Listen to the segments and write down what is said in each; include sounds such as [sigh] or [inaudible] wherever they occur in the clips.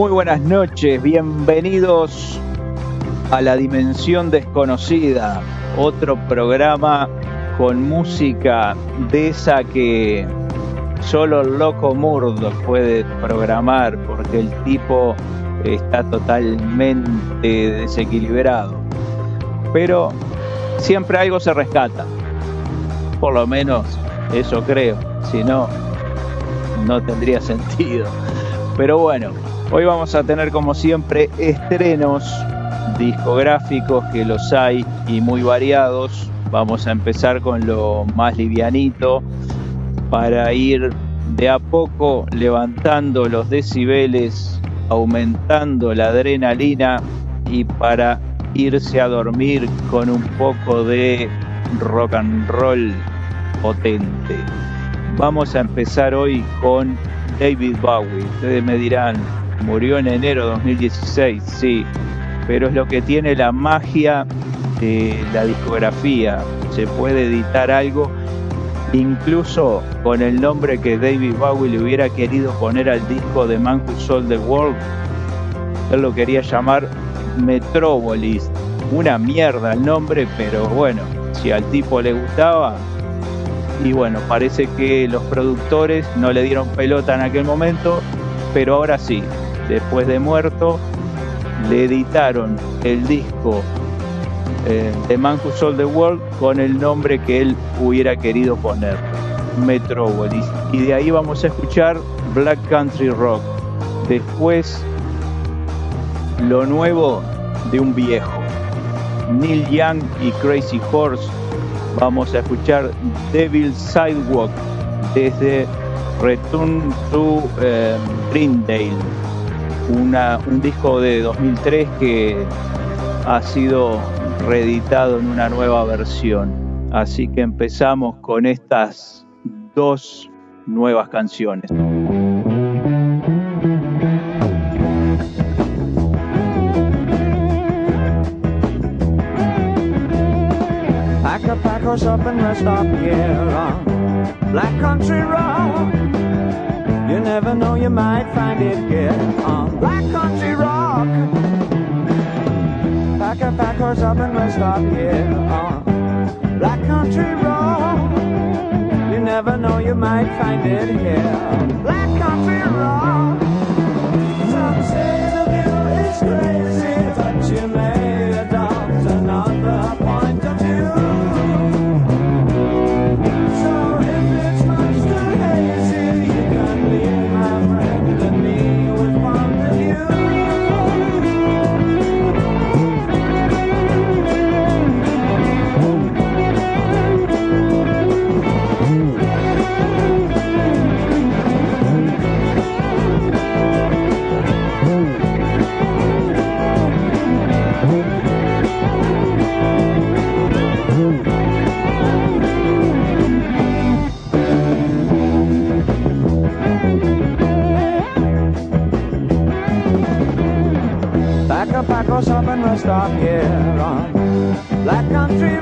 Muy buenas noches, bienvenidos a la Dimensión Desconocida, otro programa con música de esa que solo el loco Murdo puede programar porque el tipo está totalmente desequilibrado. Pero siempre algo se rescata, por lo menos eso creo, si no, no tendría [laughs] sentido. Pero bueno, Hoy vamos a tener como siempre estrenos discográficos que los hay y muy variados. Vamos a empezar con lo más livianito para ir de a poco levantando los decibeles, aumentando la adrenalina y para irse a dormir con un poco de rock and roll potente. Vamos a empezar hoy con David Bowie. Ustedes me dirán, murió en enero de 2016, sí, pero es lo que tiene la magia de la discografía. Se puede editar algo incluso con el nombre que David Bowie le hubiera querido poner al disco de Man Who Sold the World. Él lo quería llamar Metropolis. Una mierda el nombre, pero bueno, si al tipo le gustaba. Y bueno, parece que los productores no le dieron pelota en aquel momento, pero ahora sí, después de muerto, le editaron el disco eh, de Man Who Sold the World con el nombre que él hubiera querido poner, Metropolis. Y de ahí vamos a escuchar Black Country Rock. Después, lo nuevo de un viejo, Neil Young y Crazy Horse. Vamos a escuchar Devil Sidewalk desde Return to eh, Greendale un disco de 2003 que ha sido reeditado en una nueva versión. Así que empezamos con estas dos nuevas canciones. Black Country You never know, you might find it here on Black Country Rock. Pack a pack horse up and we'll stop here on Black Country Rock. You never know, you might find it here. Black Country Rock. Some say the view is crazy, but you may shop and rest stop here on Black Country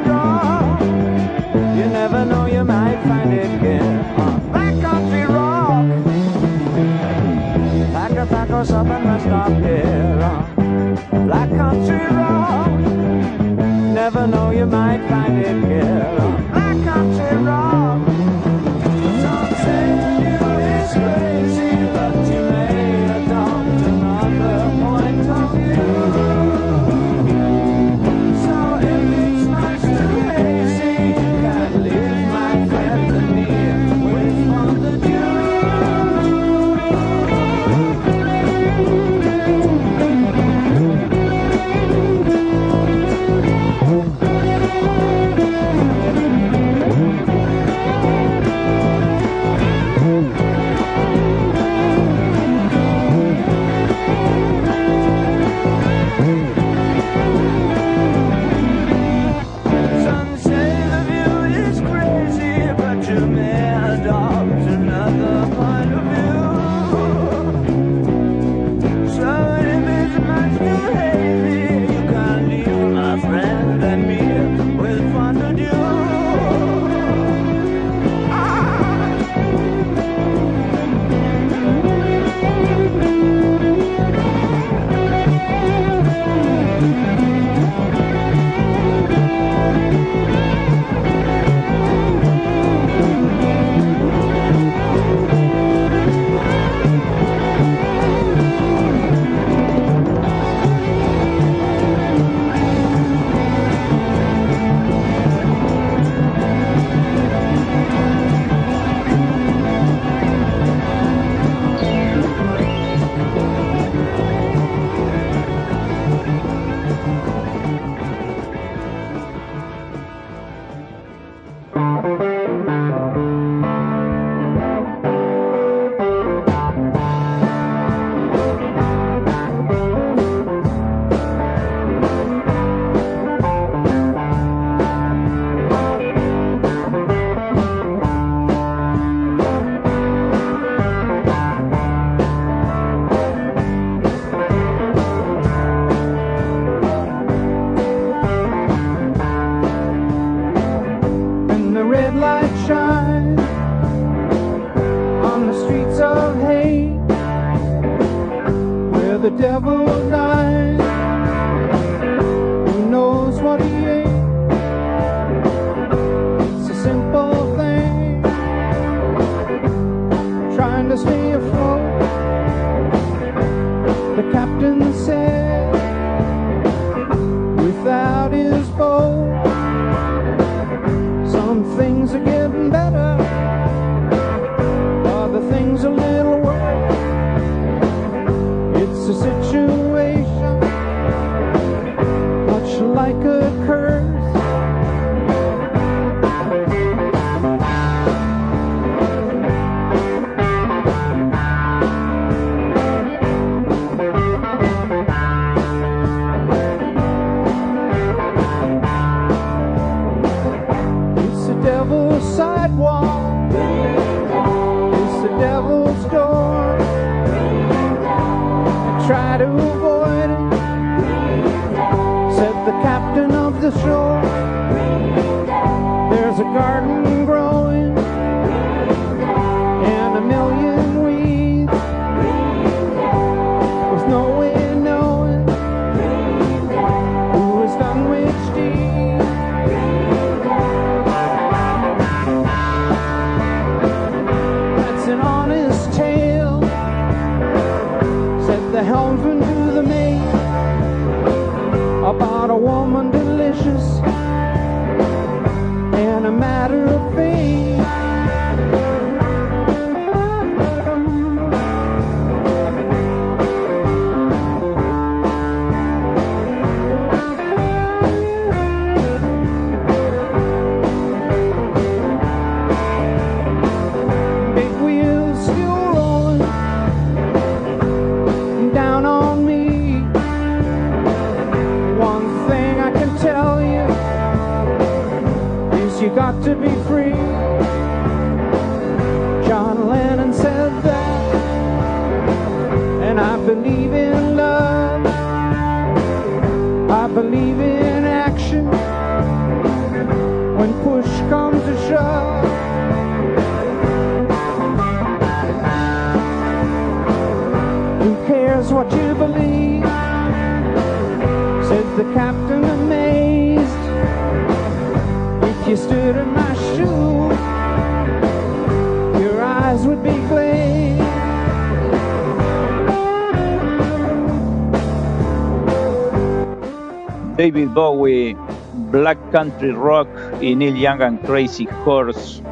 Country Rock y Neil Young and Crazy Horse,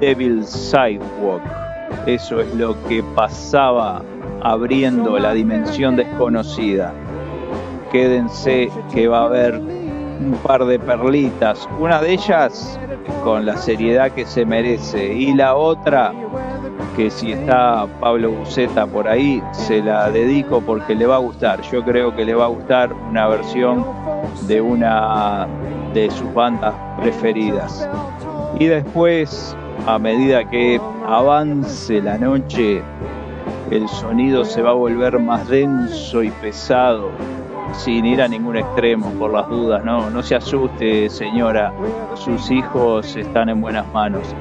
Devil's Sidewalk. Eso es lo que pasaba abriendo la dimensión desconocida. Quédense que va a haber un par de perlitas, una de ellas con la seriedad que se merece y la otra que si está Pablo Buceta por ahí, se la dedico porque le va a gustar. Yo creo que le va a gustar una versión de una de sus bandas preferidas. Y después, a medida que avance la noche, el sonido se va a volver más denso y pesado, sin ir a ningún extremo, por las dudas, no, no se asuste señora, sus hijos están en buenas manos.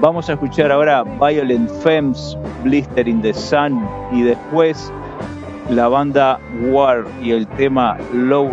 Vamos a escuchar ahora Violent Femmes, Blister in the Sun y después la banda War y el tema Low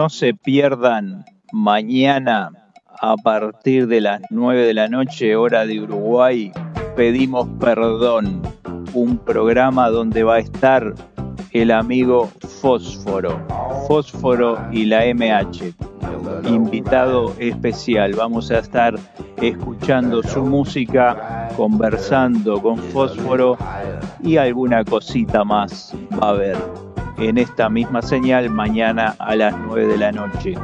No se pierdan mañana a partir de las 9 de la noche, hora de Uruguay, pedimos perdón, un programa donde va a estar el amigo Fósforo, Fósforo y la MH, invitado especial. Vamos a estar escuchando su música, conversando con Fósforo y alguna cosita más va a haber en esta misma señal mañana a las 9 de la noche.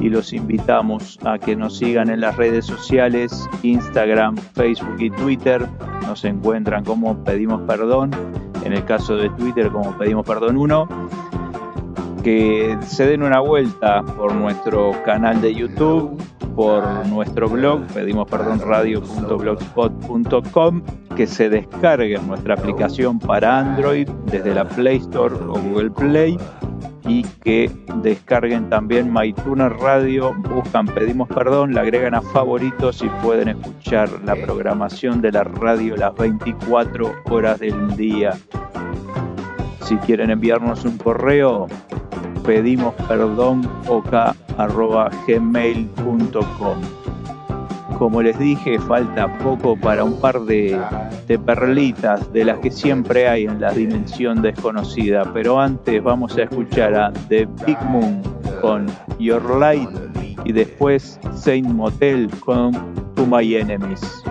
Y los invitamos a que nos sigan en las redes sociales, Instagram, Facebook y Twitter. Nos encuentran como Pedimos Perdón, en el caso de Twitter como Pedimos Perdón 1. Que se den una vuelta por nuestro canal de YouTube, por nuestro blog, pedimosperdonradio.blogspot.com, que se descarguen nuestra aplicación para Android desde la Play Store o Google Play y que descarguen también MyTuner Radio, buscan Pedimos Perdón, la agregan a favoritos y pueden escuchar la programación de la radio las 24 horas del día. Si quieren enviarnos un correo, pedimos perdón gmail.com. Como les dije, falta poco para un par de, perlitas de las que siempre hay en la dimensión desconocida, pero antes vamos a escuchar a The Big Moon con Your Light y después Saint Motel con To My Enemies.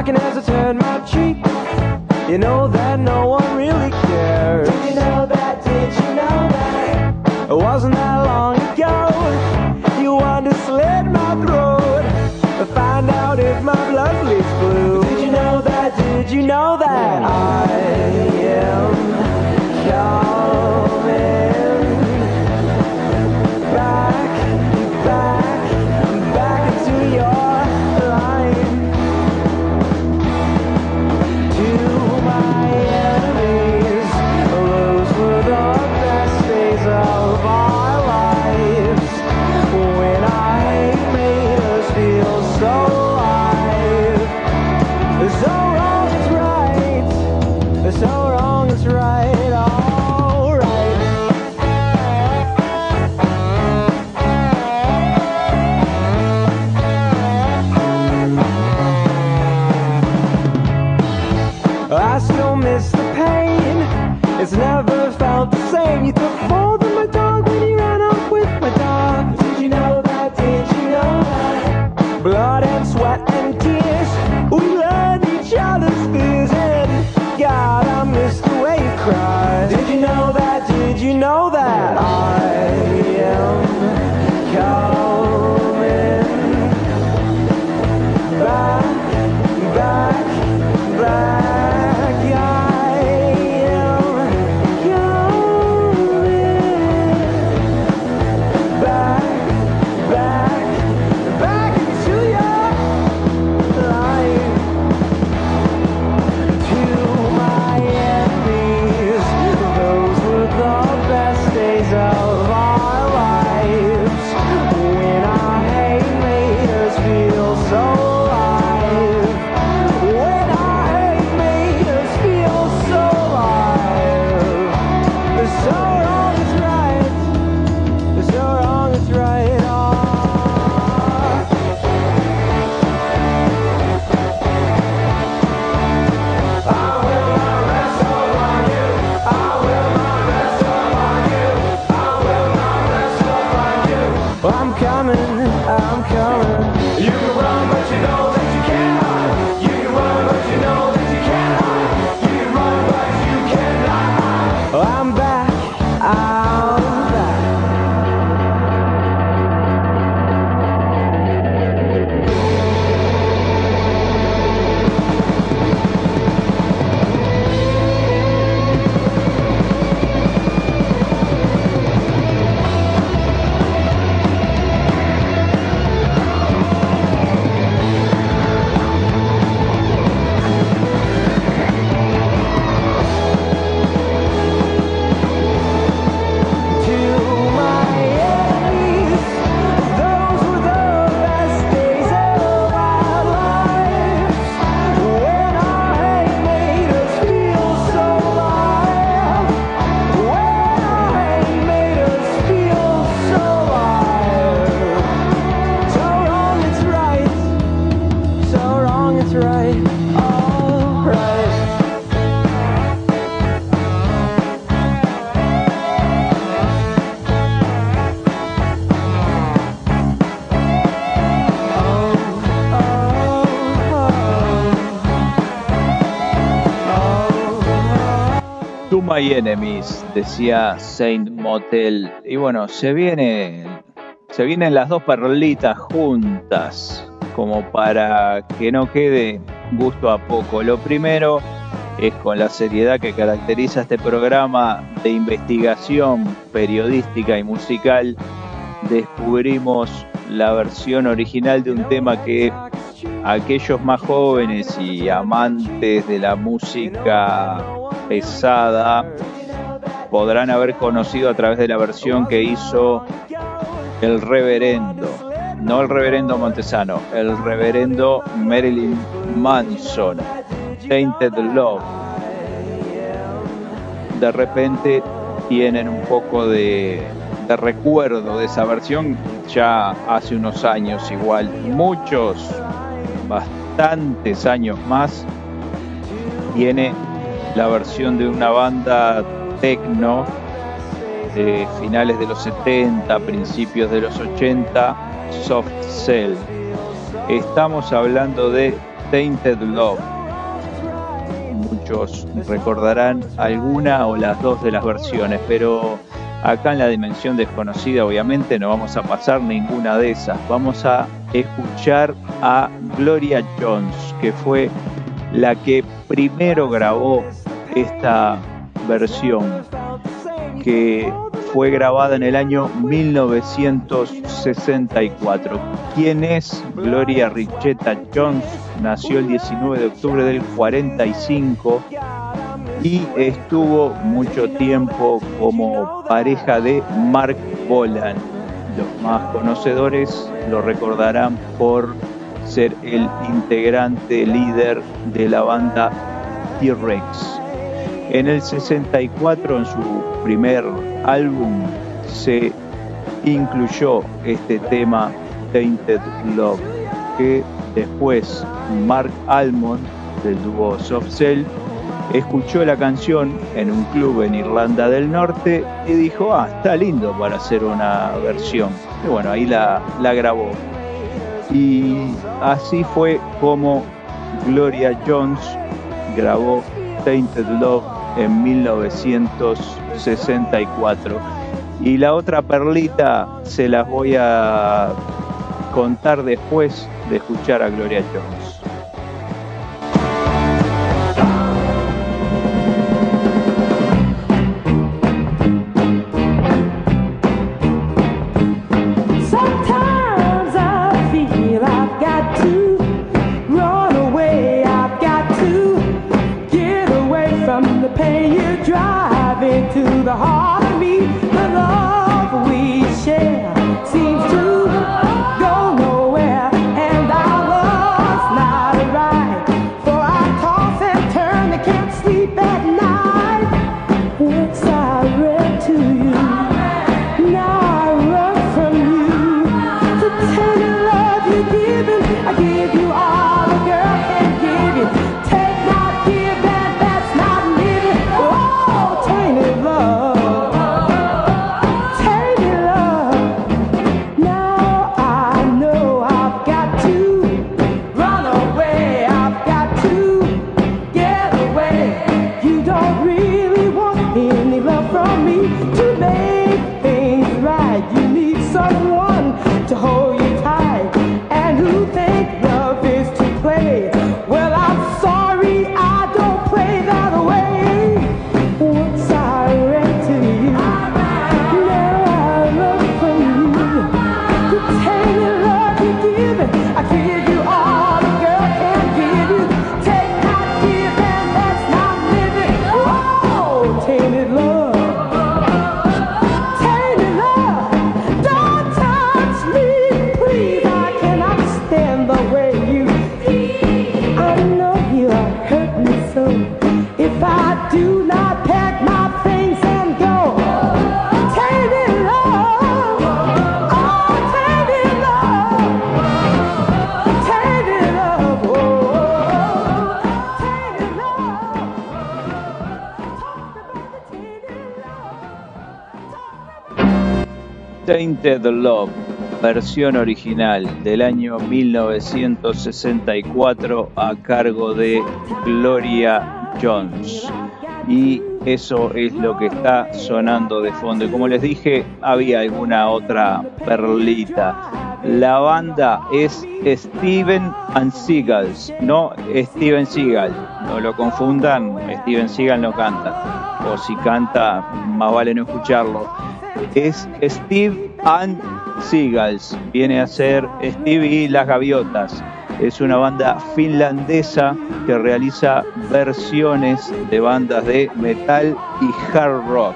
I can hesitate. My Enemies, decía Saint Motel. Y bueno, se viene. Se vienen las dos perlitas juntas, como para que no quede gusto a poco. Lo primero es con la seriedad que caracteriza este programa de investigación periodística y musical, descubrimos la versión original de un tema que aquellos más jóvenes y amantes de la música pesada. Podrán haber conocido a través de la versión que hizo el reverendo, no el reverendo Montesano, el reverendo Marilyn Manson, Tainted Love. De repente tienen un poco de, de recuerdo de esa versión ya hace unos años igual, muchos, bastantes años más, tiene la versión de una banda techno de finales de los 70, principios de los 80, Soft Cell. Estamos hablando de Tainted Love. Muchos recordarán alguna o las dos de las versiones, pero acá en la dimensión desconocida obviamente no vamos a pasar ninguna de esas. Vamos a escuchar a Gloria Jones, que fue la que primero grabó esta versión que fue grabada en el año 1964. ¿Quién es Gloria Richetta Jones? Nació el 19 de octubre del 45 y estuvo mucho tiempo como pareja de Mark Bolan. Los más conocedores lo recordarán por ser el integrante líder de la banda T-Rex. En el 64, en su primer álbum, se incluyó este tema Tainted Love, que después Mark Almond del dúo Soft Cell escuchó la canción en un club en Irlanda del Norte y dijo, ah, está lindo para hacer una versión. Y bueno, ahí la, la grabó. Y así fue como Gloria Jones grabó Tainted Love en 1964. Y la otra perlita se las voy a contar después de escuchar a Gloria Jones. Tainted Love, versión original del año 1964 a cargo de Gloria Jones. Y eso es lo que está sonando de fondo. Como les dije, había alguna otra perlita. La banda es Steven and Seagulls, no Steven Seagal. No lo confundan, Steven Seagal no canta. O si canta, más vale no escucharlo es Steve and Seagulls. Viene a ser Steve y las gaviotas. Es una banda finlandesa que realiza versiones de bandas de metal y hard rock.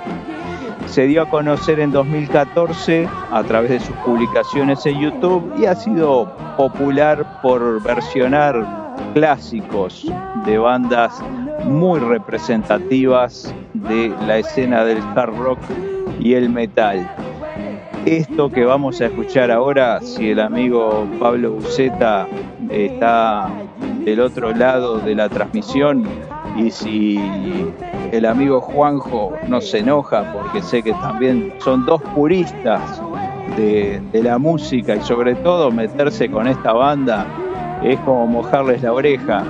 Se dio a conocer en 2014 a través de sus publicaciones en YouTube y ha sido popular por versionar clásicos de bandas muy representativas de la escena del hard rock y el metal. Esto que vamos a escuchar ahora, si el amigo Pablo Buceta está del otro lado de la transmisión y si el amigo Juanjo no se enoja porque sé que también son dos puristas de, de la música y sobre todo meterse con esta banda es como mojarles la oreja,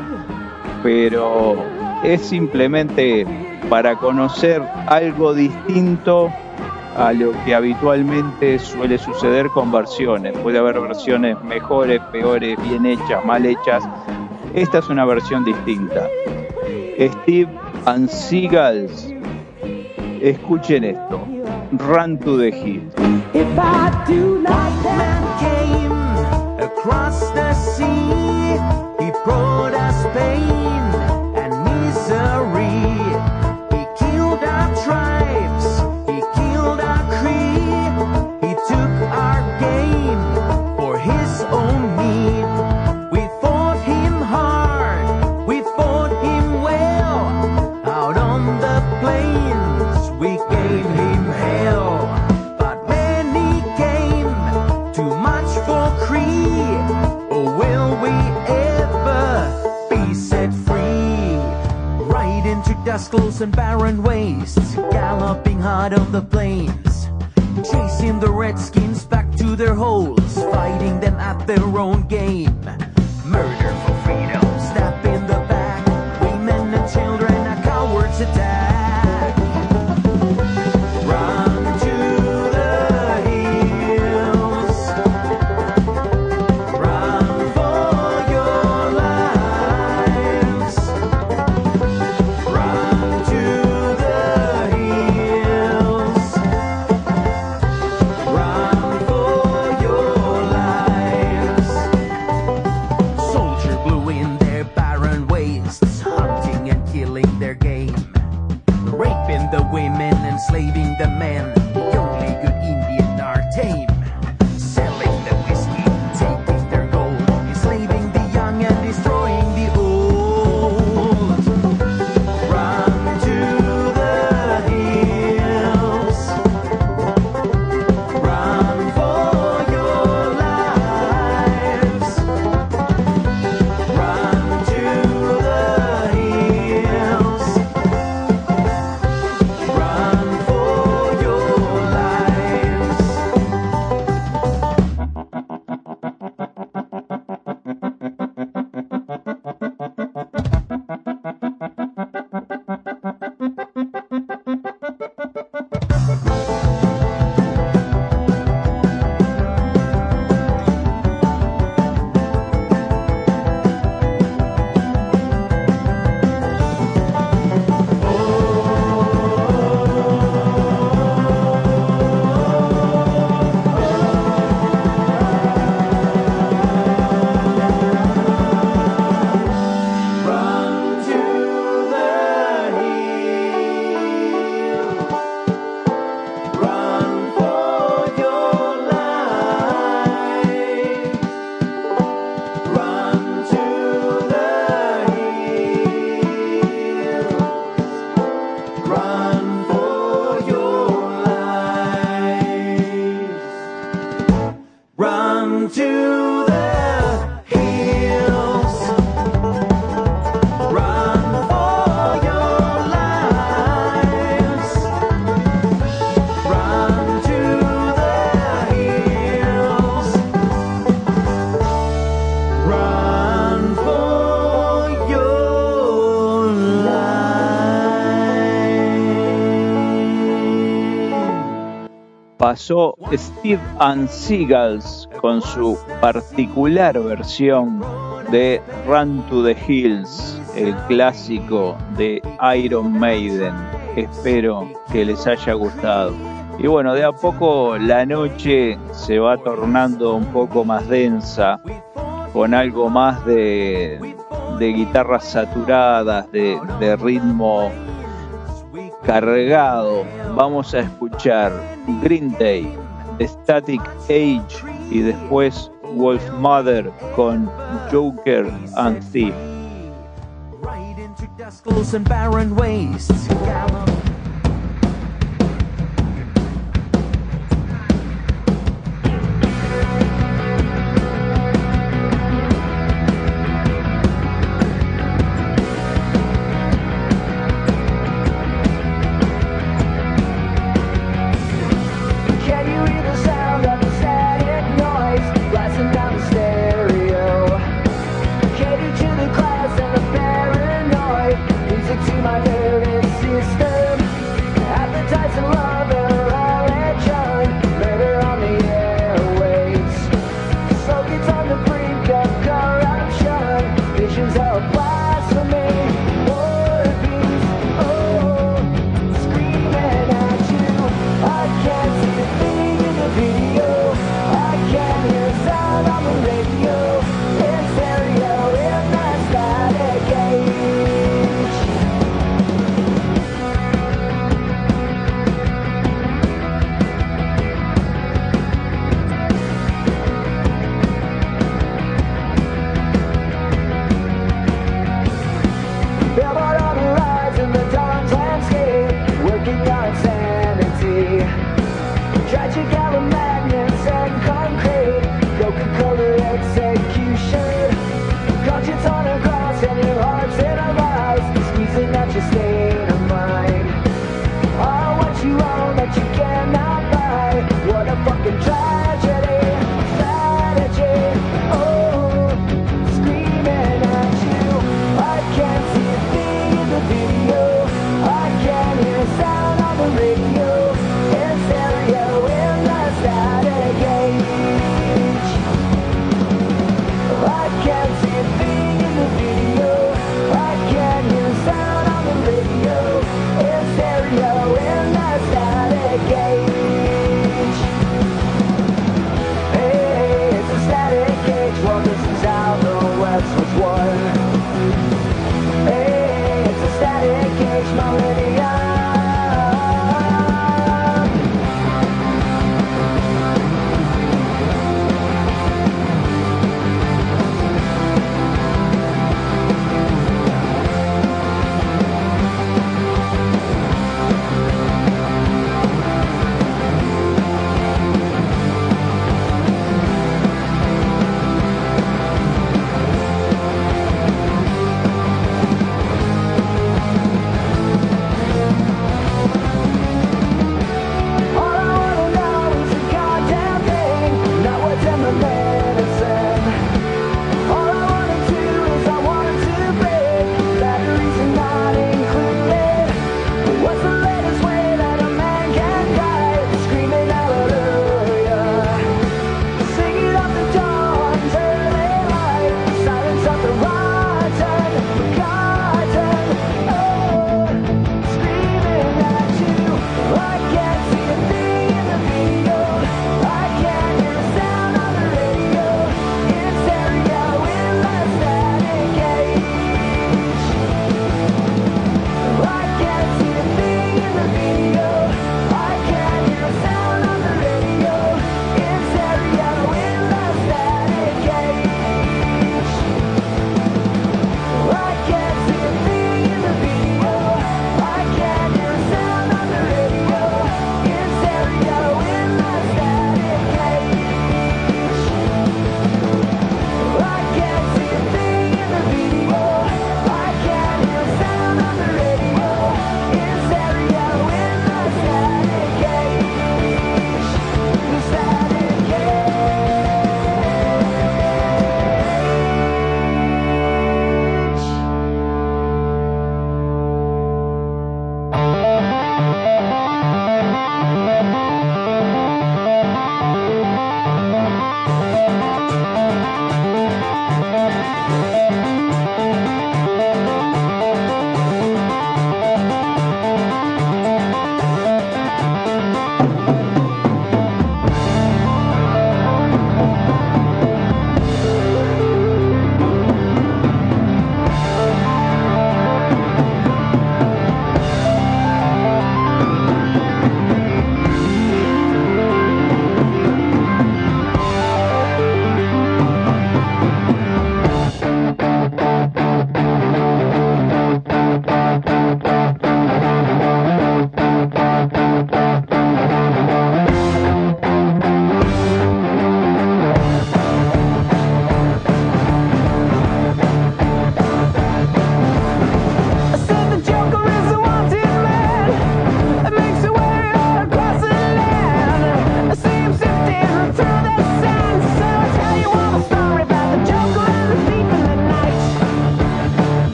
pero es simplemente para conocer algo distinto a lo que habitualmente suele suceder con versiones. Puede haber versiones mejores, peores, bien hechas, mal hechas. Esta es una versión distinta. Steve and Seagulls, escuchen esto. Run to the Hill. If I do not man came across the sea, he brought us pain and misery. Into and barren wastes, galloping hard on the plains. Chasing the redskins back to their holes, fighting them at their own game. Murder for freedom, pasó Steve and Seagulls con su particular versión de Run to the Hills, el clásico de Iron Maiden. Espero que les haya gustado. Y bueno, de a poco la noche se va tornando un poco más densa, con algo más de, de guitarras saturadas, de, de ritmo cargado. Vamos a escuchar Green Day, Static Age y después Wolf Mother con Joker and Thief. answer to my very sister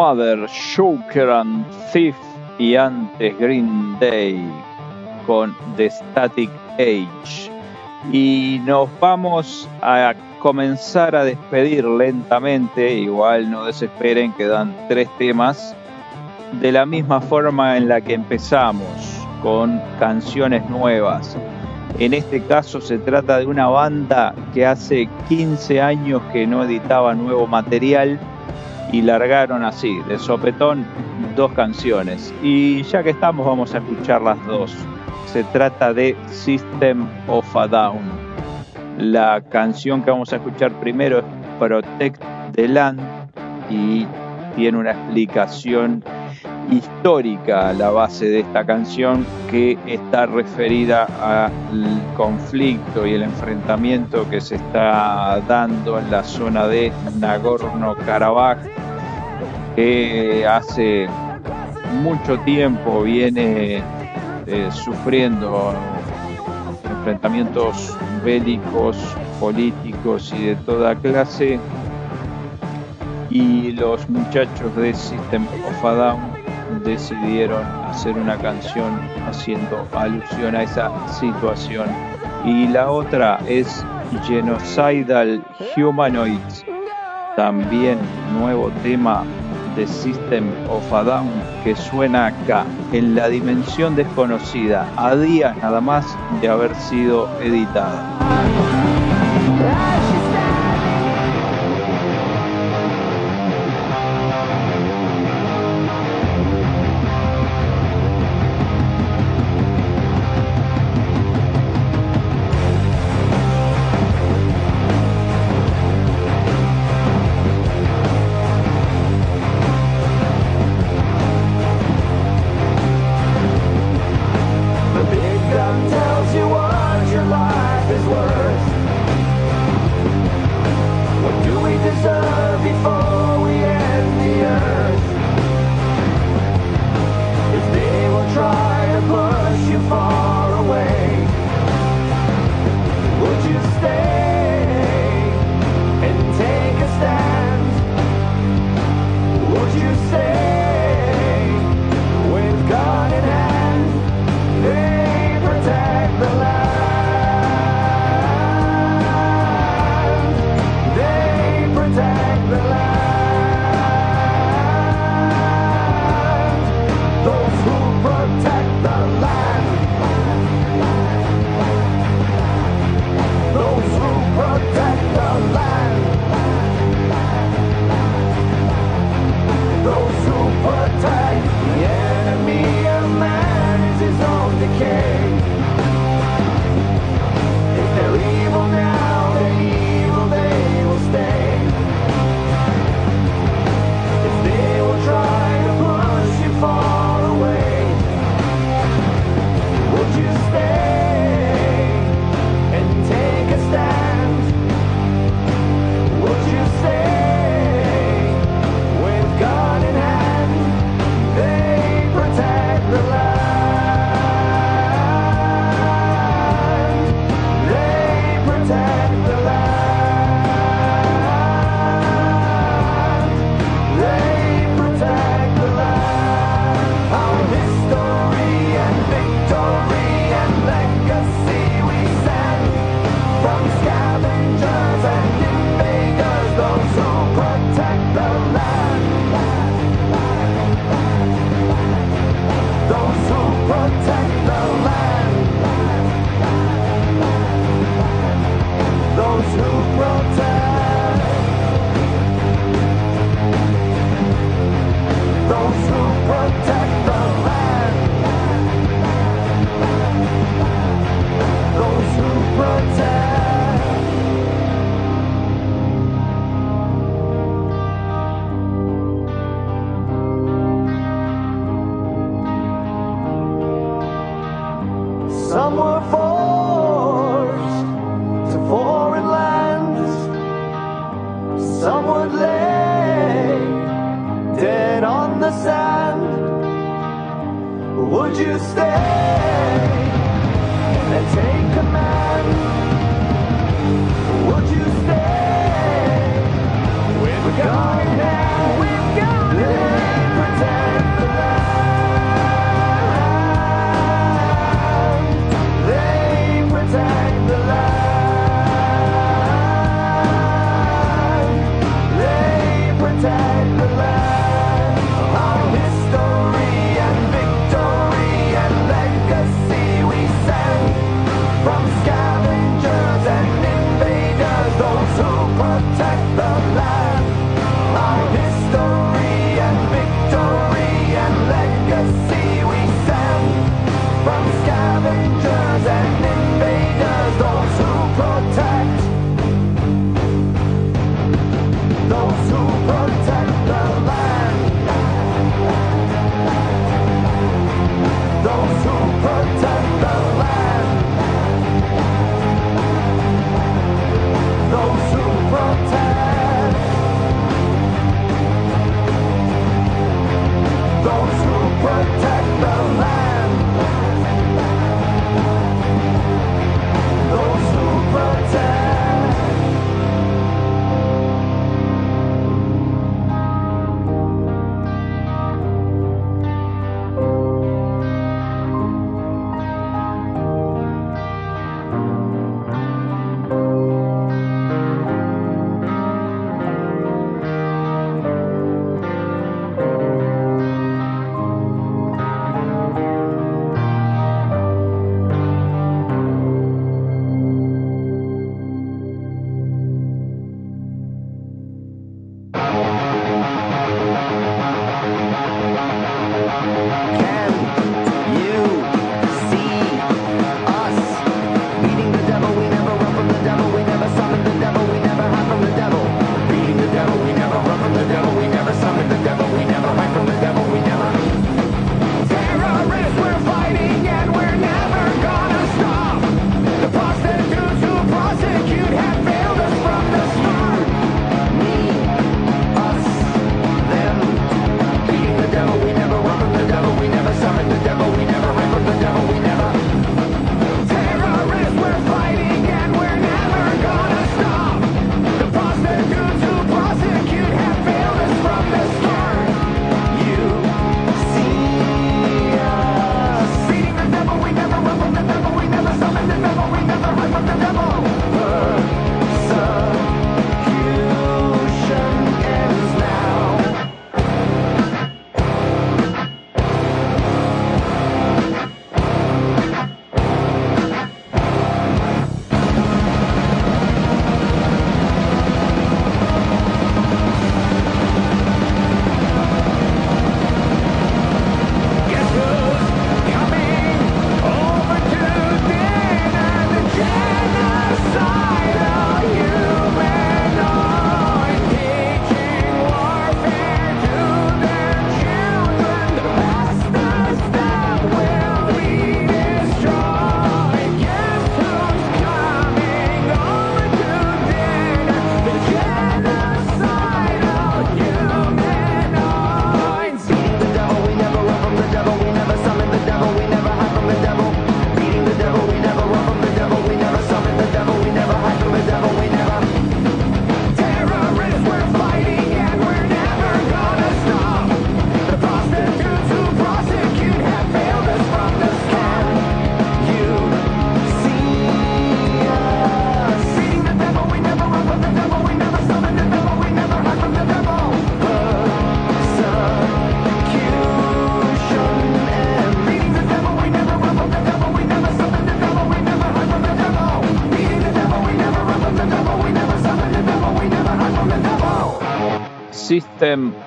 Mother, Joker and Thief y antes Green Day con The Static Age. Y nos vamos a comenzar a despedir lentamente, igual no desesperen, quedan tres temas, de la misma forma en la que empezamos, con canciones nuevas. En este caso se trata de una banda que hace 15 años que no editaba nuevo material y largaron así, de sopetón, dos canciones. Y ya que estamos, vamos a escuchar las dos. Se trata de System of a Down. La canción que vamos a escuchar primero es Protect the Land y tiene una explicación histórica la base de esta canción que está referida al conflicto y el enfrentamiento que se está dando en la zona de Nagorno-Karabaj que hace mucho tiempo viene eh, sufriendo enfrentamientos bélicos, políticos y de toda clase. Y los muchachos de System of a Down decidieron hacer una canción haciendo alusión a esa situación. Y la otra es Genocidal Humanoids, también nuevo tema de System of a Down que suena acá, en la dimensión desconocida, a días nada más de haber sido editada.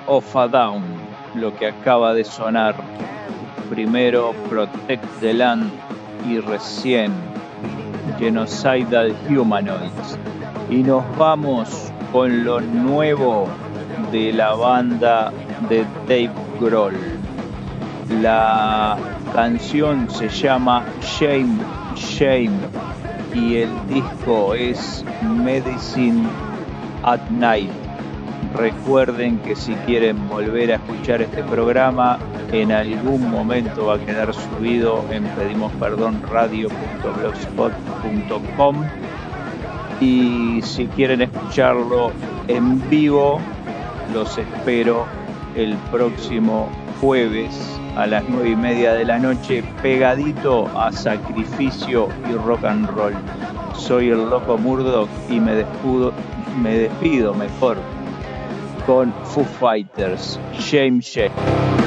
Of a Down, lo que acaba de sonar. Primero Protect the Land y recién Genocidal Humanoids. Y nos vamos con lo nuevo de la banda de Dave Grohl. La canción se llama Shame, Shame y el disco es Medicine at Night. Recuerden que si quieren volver a escuchar este programa, en algún momento va a quedar subido en pedimosperdonradio.blogspot.com y si quieren escucharlo en vivo, los espero el próximo jueves a las nueve y media de la noche, pegadito a Sacrificio y Rock and Roll. Soy el Loco Murdoch y me despido, me despido mejor con Foo Fighters, Shame Shame.